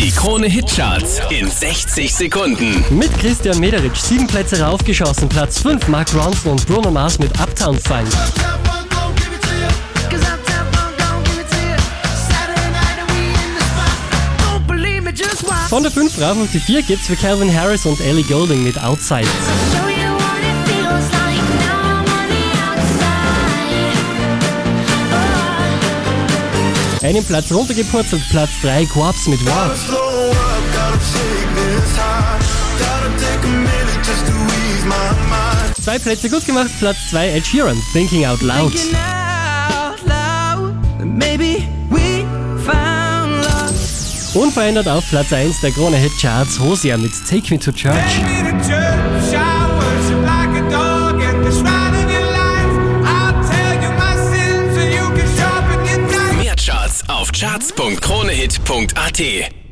Die Krone Hitcharts in 60 Sekunden. Mit Christian Mederich sieben Plätze raufgeschossen. Platz 5 Mark Ronson und Bruno Mars mit Uptown Funk. Von der 5 rauf auf die 4 geht's für Calvin Harris und Ellie Goulding mit Outside. Einen Platz runtergepurzelt, Platz 3 Corps mit War. Zwei Plätze gut gemacht, Platz 2 Ed Sheeran, Thinking Out Loud. Unverändert auf Platz 1 der Krone Hit Charts Hosia mit Take Me to Church. me to church, charts.kronehit.at.